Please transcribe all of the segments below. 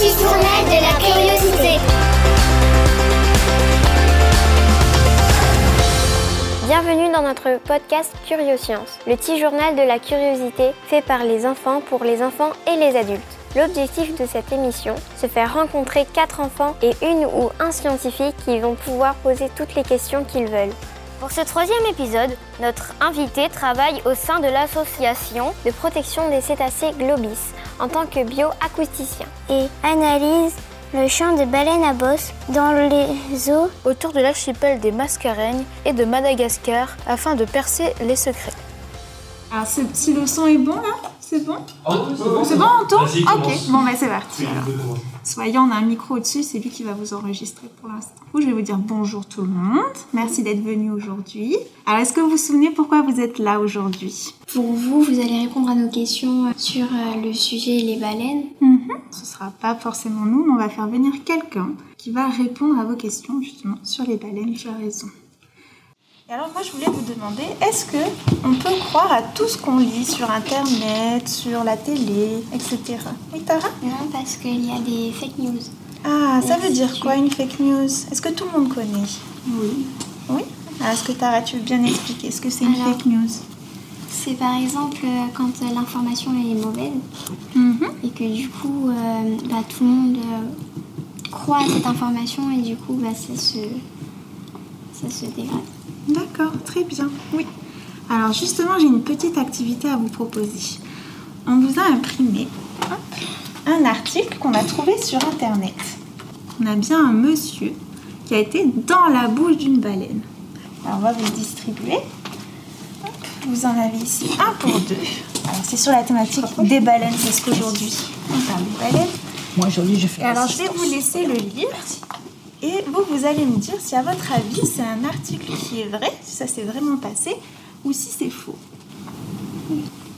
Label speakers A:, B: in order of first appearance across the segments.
A: petit journal de la curiosité.
B: Bienvenue dans notre podcast Curioscience, le petit journal de la curiosité fait par les enfants pour les enfants et les adultes. L'objectif de cette émission, se faire rencontrer quatre enfants et une ou un scientifique qui vont pouvoir poser toutes les questions qu'ils veulent. Pour ce troisième épisode, notre invité travaille au sein de l'association de protection des cétacés Globis en tant que bioacousticien
C: et analyse le chant de baleines à bosse dans les eaux
D: autour de l'archipel des Mascareignes et de Madagascar afin de percer les secrets.
E: Alors, ce- si le son est bon là C'est bon C'est bon, on tourne Ok, bon, bah c'est parti. alors. Soyons, on a un micro au-dessus, c'est lui qui va vous enregistrer pour l'instant. Je vais vous dire bonjour tout le monde. Merci d'être venu aujourd'hui. Alors, est-ce que vous vous souvenez pourquoi vous êtes là aujourd'hui?
C: Pour vous, vous allez répondre à nos questions sur euh, le sujet les baleines.
E: Mhm. Ce sera pas forcément nous, mais on va faire venir quelqu'un qui va répondre à vos questions justement sur les baleines. Tu as raison. Et alors moi je voulais vous demander, est-ce que on peut croire à tout ce qu'on lit sur internet, sur la télé, etc. Oui Tara?
C: Non, parce qu'il y a des fake news.
E: Ah, ça veut dire quoi une fake news? Est-ce que tout le monde connaît?
C: Oui.
E: Oui? Ah, Est-ce que Tara, tu veux bien expliquer ce que c'est une
C: Alors.
E: fake news?
C: C'est par exemple euh, quand euh, l'information est mauvaise
E: Mhm.
C: et que du coup, euh, bah, tout le monde euh, croit à cette information et du coup, bah, ça, se, ça se dégrade.
E: D'accord, très bien. Oui. Alors justement, j'ai une petite activité à vous proposer. On vous a imprimé un article qu'on a trouvé sur Internet. On a bien un monsieur qui a été dans la bouche d'une baleine. Alors on va vous le distribuer. Vous en avez ici un pour deux. Alors c'est sur la thématique des baleines parce qu'aujourd'hui on parle des baleines.
F: Moi, joli, je fais
E: alors, je vais vous laisser le lire. Et vous, vous allez me dire si, à votre avis, c'est un article qui est vrai, si ça s'est vraiment passé, ou si c'est faux.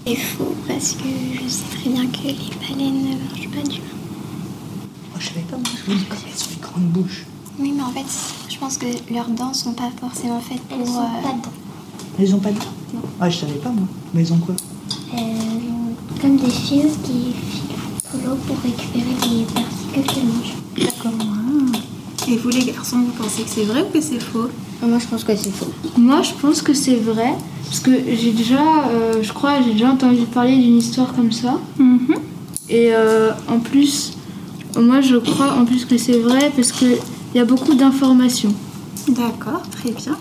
C: C'est faux parce que je sais très bien que les baleines ne mangent pas d'humains.
F: Moi, je savais pas, moi, je me dis, comme elles ont une grande bouche.
C: Oui, mais en fait, je pense que leurs dents sont pas forcément faites pour.
G: Elles sont
C: euh,
G: pas dents.
F: Elles ont pas de dents
G: Non.
F: Ah, je savais pas, moi. Mais elles ont quoi
G: Euh, comme des fils qui filent sous l'eau pour récupérer les particules qu'elles mangent.
E: D'accord. Et vous, les garçons, vous pensez que c'est vrai ou que c'est faux
G: Moi, je pense que c'est faux.
D: Moi, je pense que c'est vrai, parce que j'ai déjà, euh, je crois, j'ai déjà entendu parler d'une histoire comme ça.
E: Mhm.
D: Et euh, en plus, moi, je crois en plus que c'est vrai parce qu'il y a beaucoup d'informations.
E: D'accord, très bien.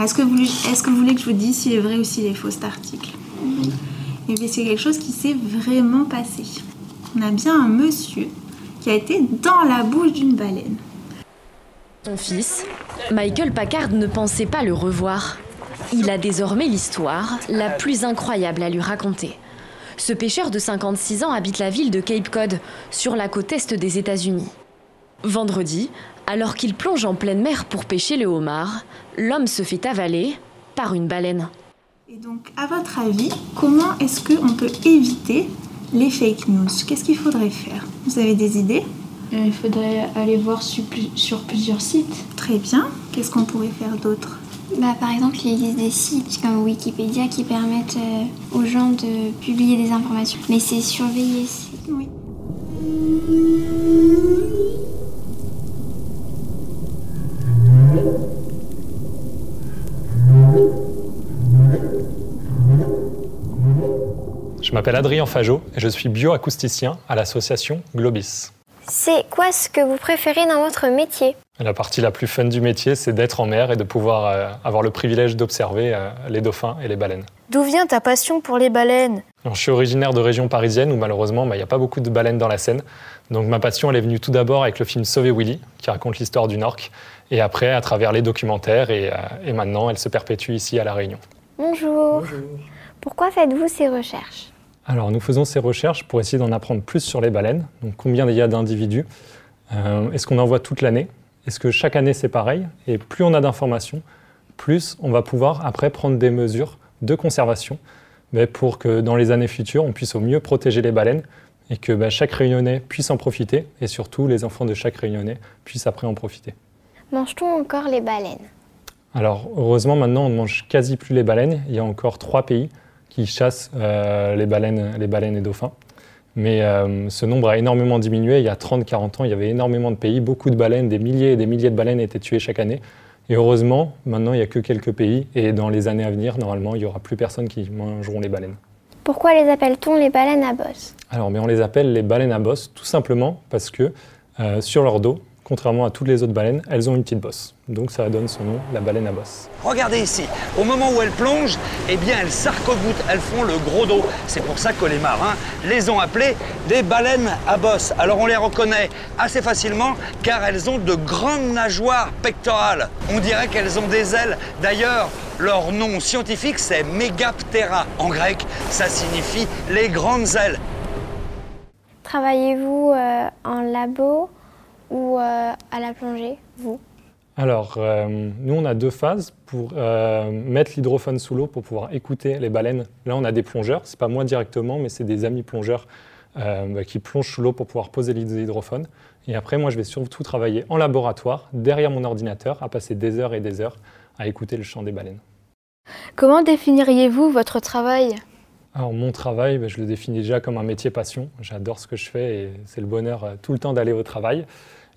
E: Est-ce que, vous, est-ce que vous voulez que je vous dise s'il est vrai ou s'il est faux cet article? Eh bien, c'est quelque chose qui s'est vraiment passé. On a bien un monsieur qui a été dans la bouche d'une baleine.
H: Son fils, Michael Packard ne pensait pas le revoir. Il a désormais l'histoire la plus incroyable à lui raconter. Ce pêcheur de 56 ans habite la ville de Cape Cod, sur la côte est des États-Unis. Vendredi, alors qu'il plonge en pleine mer pour pêcher le homard, l'homme se fait avaler par une baleine.
E: Et donc, à votre avis, comment est-ce qu'on peut éviter les fake news? Qu'est-ce qu'il faudrait faire? Vous avez des idées?
D: Il faudrait aller voir sur, plu- sur plusieurs sites.
E: Très bien. Qu'est-ce qu'on pourrait faire d'autre
C: Bah, par exemple, il existe des sites comme Wikipédia qui permettent euh, aux gens de publier des informations. Mais c'est surveillé. c'est-
E: Oui.
I: Je m'appelle Adrien Fajot et je suis bioacousticien à l'association Globis.
B: C'est quoi ce que vous préférez dans votre métier?
I: La partie la plus fun du métier, c'est d'être en mer et de pouvoir euh, avoir le privilège d'observer euh, les dauphins et les baleines.
D: D'où vient ta passion pour les baleines?
I: Alors, je suis originaire de région parisienne où malheureusement bah, il n'y a pas beaucoup de baleines dans la Seine. Donc ma passion elle est venue tout d'abord avec le film Sauver Willy qui raconte l'histoire du Norque et après à travers les documentaires et, euh, et maintenant elle se perpétue ici à La Réunion.
B: Bonjour. Pourquoi faites-vous ces recherches?
I: Alors nous faisons ces recherches pour essayer d'en apprendre plus sur les baleines. Donc combien il y a d'individus? Euh, Est-ce qu'on en voit toute l'année? Est-ce que chaque année c'est pareil? Et plus on a d'informations, plus on va pouvoir après prendre des mesures de conservation mais pour que dans les années futures on puisse au mieux protéger les baleines et que bah, chaque réunionnais puisse en profiter et surtout les enfants de chaque réunionnais puissent après en profiter.
B: Mange-t-on encore les baleines?
I: Alors heureusement maintenant on ne mange quasi plus les baleines. Il y a encore trois pays qui chassent euh, les, baleines, les baleines et dauphins. Mais euh, ce nombre a énormément diminué. Il y a 30-40 ans, il y avait énormément de pays, beaucoup de baleines, des milliers et des milliers de baleines étaient tuées chaque année. Et heureusement, maintenant, il n'y a que quelques pays. Et dans les années à venir, normalement, il n'y aura plus personne qui mangeront les baleines.
B: Pourquoi les appelle-t-on les baleines à bosse?
I: Alors, mais on les appelle les baleines à bosse tout simplement parce que euh, sur leur dos, contrairement à toutes les autres baleines, elles ont une petite bosse. Donc ça donne son nom, la baleine à bosse.
J: Regardez ici, au moment où elles plongent, eh bien elles s'arc-boutent, elles font le gros dos. C'est pour ça que les marins les ont appelées des baleines à bosse. Alors on les reconnaît assez facilement car elles ont de grandes nageoires pectorales. On dirait qu'elles ont des ailes. D'ailleurs, leur nom scientifique c'est Megaptera. En grec, ça signifie les grandes ailes.
B: Travaillez-vous euh, en labo? Ou euh, à la plongée, vous?
I: Alors, euh, nous, on a deux phases pour euh, mettre l'hydrophone sous l'eau pour pouvoir écouter les baleines. Là, on a des plongeurs, c'est pas moi directement, mais c'est des amis plongeurs bah, qui plongent sous l'eau pour pouvoir poser l'hydrophone. Et après, moi, je vais surtout travailler en laboratoire, derrière mon ordinateur, à passer des heures et des heures à écouter le chant des baleines.
K: Comment définiriez-vous votre travail?
I: Alors mon travail, bah, je le définis déjà comme un métier passion. J'adore ce que je fais et c'est le bonheur tout le temps d'aller au travail.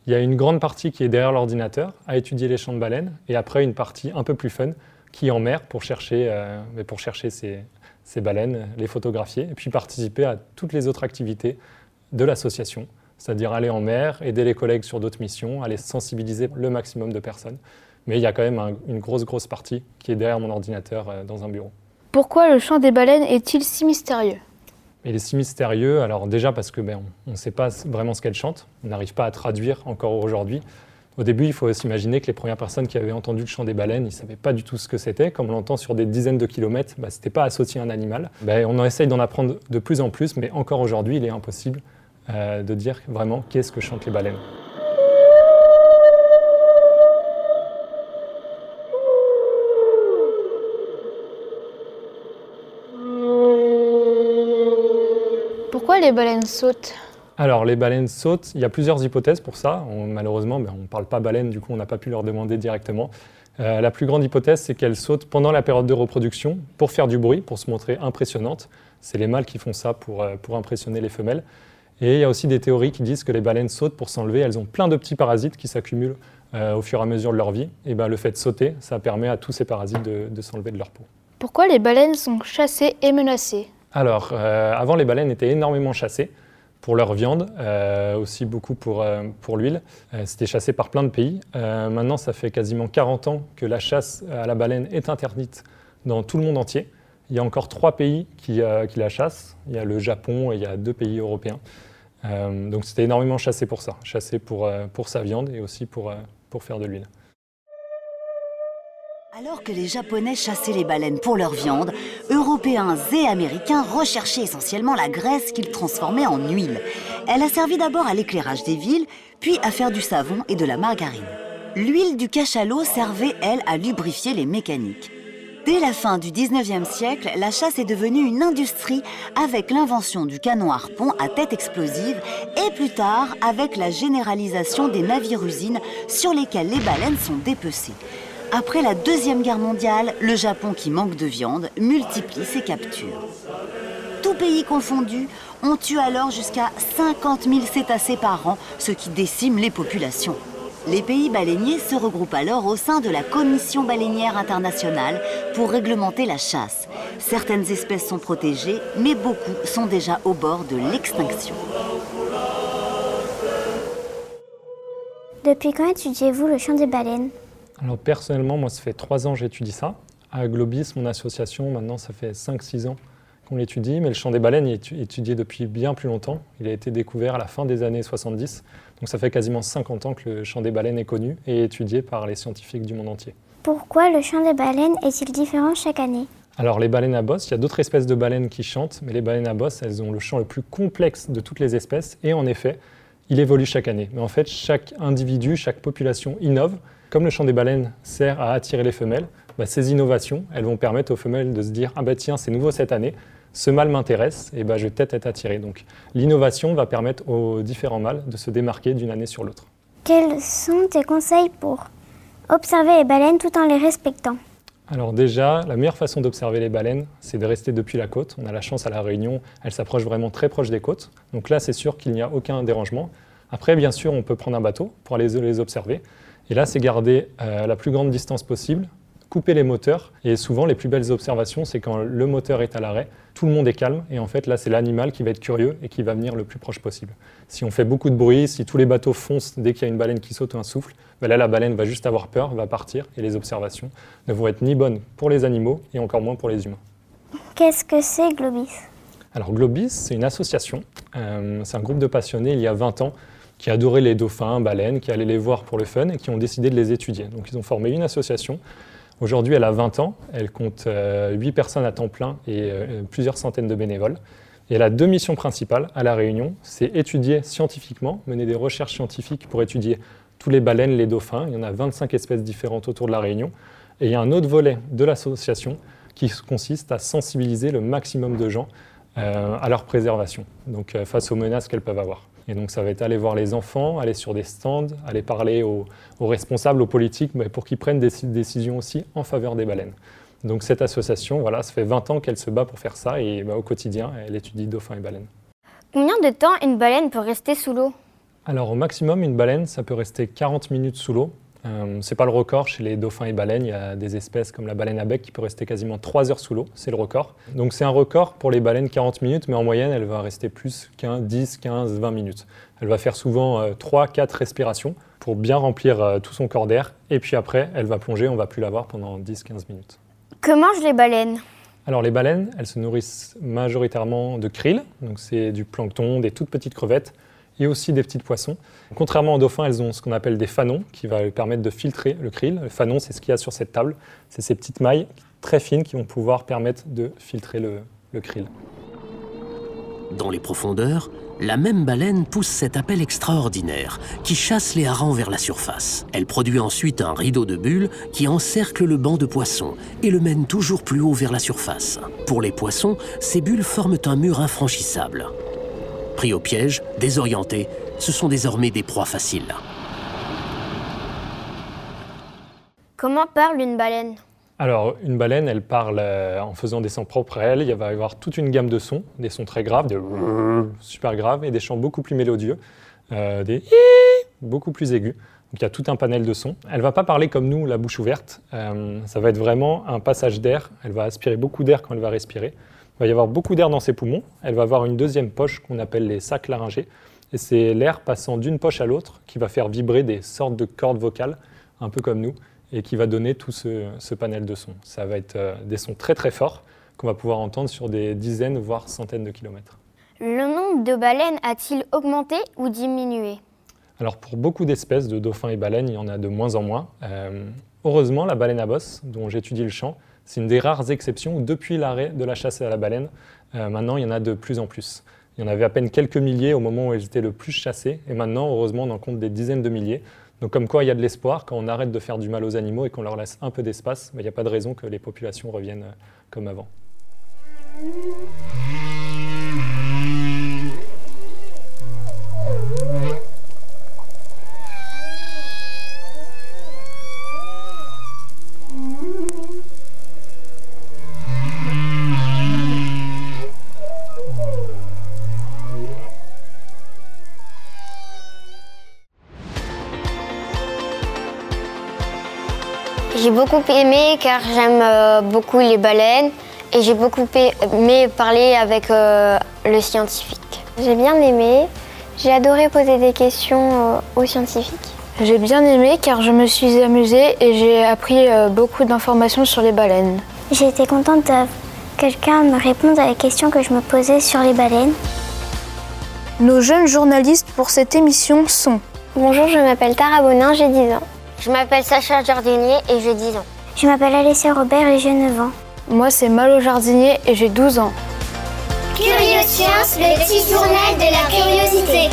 I: Il y a une grande partie qui est derrière l'ordinateur à étudier les champs de baleines et après une partie un peu plus fun qui est en mer pour chercher, euh, pour chercher ces, baleines, les photographier et puis participer à toutes les autres activités de l'association, c'est-à-dire aller en mer, aider les collègues sur d'autres missions, aller sensibiliser le maximum de personnes. Mais il y a quand même une grosse, grosse partie qui est derrière mon ordinateur euh, dans un bureau.
K: Pourquoi le chant des baleines est-il si mystérieux?
I: Il est si mystérieux, alors déjà parce que ben, on ne sait pas vraiment ce qu'elle chante, on n'arrive pas à traduire encore aujourd'hui. Au début, il faut s'imaginer que les premières personnes qui avaient entendu le chant des baleines, ils ne savaient pas du tout ce que c'était. Comme on l'entend sur des dizaines de kilomètres, ben, ce n'était pas associé à un animal. Ben, on en essaye d'en apprendre de plus en plus, mais encore aujourd'hui, il est impossible euh, de dire vraiment qu'est-ce que chantent les baleines.
K: Les baleines sautent
I: alors, les baleines sautent, il y a plusieurs hypothèses pour ça. malheureusement, ben, on ne parle pas baleine, du coup, on n'a pas pu leur demander directement. Euh, la plus grande hypothèse, c'est qu'elles sautent pendant la période de reproduction pour faire du bruit, pour se montrer impressionnantes. C'est les mâles qui font ça pour, euh, pour impressionner les femelles. Et il y a aussi des théories qui disent que les baleines sautent pour s'enlever. Elles ont plein de petits parasites qui s'accumulent euh, au fur et à mesure de leur vie. Et ben, le fait de sauter, ça permet à tous ces parasites de, de s'enlever de leur peau.
K: Pourquoi les baleines sont chassées et menacées?
I: Alors, euh, avant, les baleines étaient énormément chassées pour leur viande, euh, aussi beaucoup pour, euh, pour l'huile. C'était chassé par plein de pays. maintenant, ça fait quasiment 40 ans que la chasse à la baleine est interdite dans tout le monde entier. Il y a encore trois pays qui, qui la chassent. Il y a le Japon et il y a deux pays européens. donc c'était énormément chassé pour ça, chassé pour, pour sa viande et aussi pour, pour faire de l'huile.
L: Alors que les Japonais chassaient les baleines pour leur viande, Européens et Américains recherchaient essentiellement la graisse qu'ils transformaient en huile. Elle a servi d'abord à l'éclairage des villes, puis à faire du savon et de la margarine. L'huile du cachalot servait, elle, à lubrifier les mécaniques. Dès la fin du 19e siècle, la chasse est devenue une industrie avec l'invention du canon harpon à tête explosive et plus tard avec la généralisation des navires-usines sur lesquels les baleines sont dépecées. Après la Deuxième Guerre mondiale, le Japon, qui manque de viande, multiplie ses captures. Tout pays confondu, on tue alors jusqu'à 50 000 cétacés par an, ce qui décime les populations. Les pays baleiniers se regroupent alors au sein de la Commission baleinière internationale pour réglementer la chasse. Certaines espèces sont protégées, mais beaucoup sont déjà au bord de l'extinction.
C: Depuis quand étudiez-vous le chant des baleines?
I: Alors personnellement, moi, ça fait trois ans que j'étudie ça. À Globis, mon association, maintenant, ça fait 5-6 ans qu'on l'étudie, mais le chant des baleines est étudié depuis bien plus longtemps. Il a été découvert à la fin des années 70, donc ça fait quasiment 50 ans que le chant des baleines est connu et étudié par les scientifiques du monde entier.
C: Pourquoi le chant des baleines est-il différent chaque année?
I: Alors les baleines à bosse, il y a d'autres espèces de baleines qui chantent, mais les baleines à bosse, elles ont le chant le plus complexe de toutes les espèces, et en effet, il évolue chaque année. Mais en fait, chaque individu, chaque population innove, comme le chant des baleines sert à attirer les femelles, bah, ces innovations, elles vont permettre aux femelles de se dire ah bah tiens c'est nouveau cette année, ce mâle m'intéresse et bah, je vais peut-être être attiré. Donc l'innovation va permettre aux différents mâles de se démarquer d'une année sur l'autre.
C: Quels sont tes conseils pour observer les baleines tout en les respectant?
I: Alors déjà, la meilleure façon d'observer les baleines, c'est de rester depuis la côte. On a la chance à La Réunion, elles s'approchent vraiment très proche des côtes. Donc là, c'est sûr qu'il n'y a aucun dérangement. Après, bien sûr, on peut prendre un bateau pour aller les observer. Et là, c'est garder euh, la plus grande distance possible, couper les moteurs. Et souvent, les plus belles observations, c'est quand le moteur est à l'arrêt, tout le monde est calme. Et en fait, là, c'est l'animal qui va être curieux et qui va venir le plus proche possible. Si on fait beaucoup de bruit, si tous les bateaux foncent dès qu'il y a une baleine qui saute ou un souffle, ben là, la baleine va juste avoir peur, va partir. Et les observations ne vont être ni bonnes pour les animaux et encore moins pour les humains.
B: Qu'est-ce que c'est Globis?
I: Alors, Globis, c'est une association. Euh, c'est un groupe de passionnés il y a 20 ans qui adoraient les dauphins, baleines, qui allaient les voir pour le fun et qui ont décidé de les étudier. Donc ils ont formé une association. Aujourd'hui, elle a 20 ans, elle compte 8 euh, personnes à temps plein et euh, plusieurs centaines de bénévoles. Et elle a deux missions principales à La Réunion, c'est étudier scientifiquement, mener des recherches scientifiques pour étudier tous les baleines, les dauphins. Il y en a 25 espèces différentes autour de La Réunion. Et il y a un autre volet de l'association qui consiste à sensibiliser le maximum de gens euh, à leur préservation, donc face aux menaces qu'elles peuvent avoir. Et donc ça va être aller voir les enfants, aller sur des stands, aller parler aux, responsables, aux politiques, mais pour qu'ils prennent des décisions aussi en faveur des baleines. Donc cette association, voilà, ça fait 20 ans qu'elle se bat pour faire ça et bah, au quotidien, elle étudie dauphins et baleines.
B: Combien de temps une baleine peut rester sous l'eau?
I: Alors au maximum, une baleine, ça peut rester 40 minutes sous l'eau. Euh, Ce n'est pas le record chez les dauphins et baleines. Il y a des espèces comme la baleine à bec qui peut rester quasiment 3 heures sous l'eau. C'est le record. Donc c'est un record pour les baleines 40 minutes, mais en moyenne, elle va rester plus qu'un 10, 15, 20 minutes. Elle va faire souvent 3, euh, 4 respirations pour bien remplir euh, tout son corps d'air. Et puis après, elle va plonger. On va plus la voir pendant 10, 15 minutes.
B: Que mangent les baleines?
I: Alors les baleines, elles se nourrissent majoritairement de krill, donc c'est du plancton, des toutes petites crevettes, et aussi des petits poissons. Contrairement aux dauphins, elles ont ce qu'on appelle des fanons qui va permettre de filtrer le krill. Le fanon, c'est ce qu'il y a sur cette table. C'est ces petites mailles très fines qui vont pouvoir permettre de filtrer le, le krill.
M: Dans les profondeurs, la même baleine pousse cet appel extraordinaire qui chasse les harengs vers la surface. Elle produit ensuite un rideau de bulles qui encercle le banc de poissons et le mène toujours plus haut vers la surface. Pour les poissons, ces bulles forment un mur infranchissable. Pris au piège, désorientés, ce sont désormais des proies faciles.
B: Comment parle une baleine?
I: Alors, une baleine, elle parle euh, en faisant des sons propres à elle. Il va y avoir toute une gamme de sons, des sons très graves, des super graves, et des chants beaucoup plus mélodieux, euh, des beaucoup plus aigus. Donc il y a tout un panel de sons. Elle va pas parler comme nous, la bouche ouverte. Euh, ça va être vraiment un passage d'air. Elle va aspirer beaucoup d'air quand elle va respirer. Il va y avoir beaucoup d'air dans ses poumons. Elle va avoir une deuxième poche qu'on appelle les sacs laryngés. Et c'est l'air passant d'une poche à l'autre qui va faire vibrer des sortes de cordes vocales, un peu comme nous, et qui va donner tout ce, panel de sons. Ça va être euh, des sons très très forts qu'on va pouvoir entendre sur des dizaines, voire centaines de kilomètres.
B: Le nombre de baleines a-t-il augmenté ou diminué?
I: Alors pour beaucoup d'espèces de dauphins et baleines, il y en a de moins en moins. Euh, heureusement, la baleine à bosse, dont j'étudie le chant, c'est une des rares exceptions où depuis l'arrêt de la chasse à la baleine, euh, maintenant il y en a de plus en plus. Il y en avait à peine quelques milliers au moment où elles étaient le plus chassées, et maintenant, heureusement, on en compte des dizaines de milliers. Donc comme quoi, il y a de l'espoir, quand on arrête de faire du mal aux animaux et qu'on leur laisse un peu d'espace, il n'y a pas de raison que les populations reviennent euh, comme avant.
B: J'ai beaucoup aimé car j'aime euh, beaucoup les baleines et j'ai beaucoup aimé parler avec euh, le scientifique. J'ai bien aimé, j'ai adoré poser des questions euh, aux scientifiques.
K: J'ai bien aimé car je me suis amusée et j'ai appris beaucoup d'informations sur les baleines.
C: J'ai été contente de quelqu'un me répondre à la question que je me posais sur les baleines.
K: Nos jeunes journalistes pour cette émission sont
B: Bonjour, je m'appelle Tara Bonin, j'ai 10 ans. Je m'appelle Sacha Jardinier et j'ai 10 ans.
C: Je m'appelle Alessia Robert et j'ai 9 ans.
K: Moi, c'est Malo Jardinier et j'ai 12 ans.
A: Curioscience, le petit journal de la curiosité.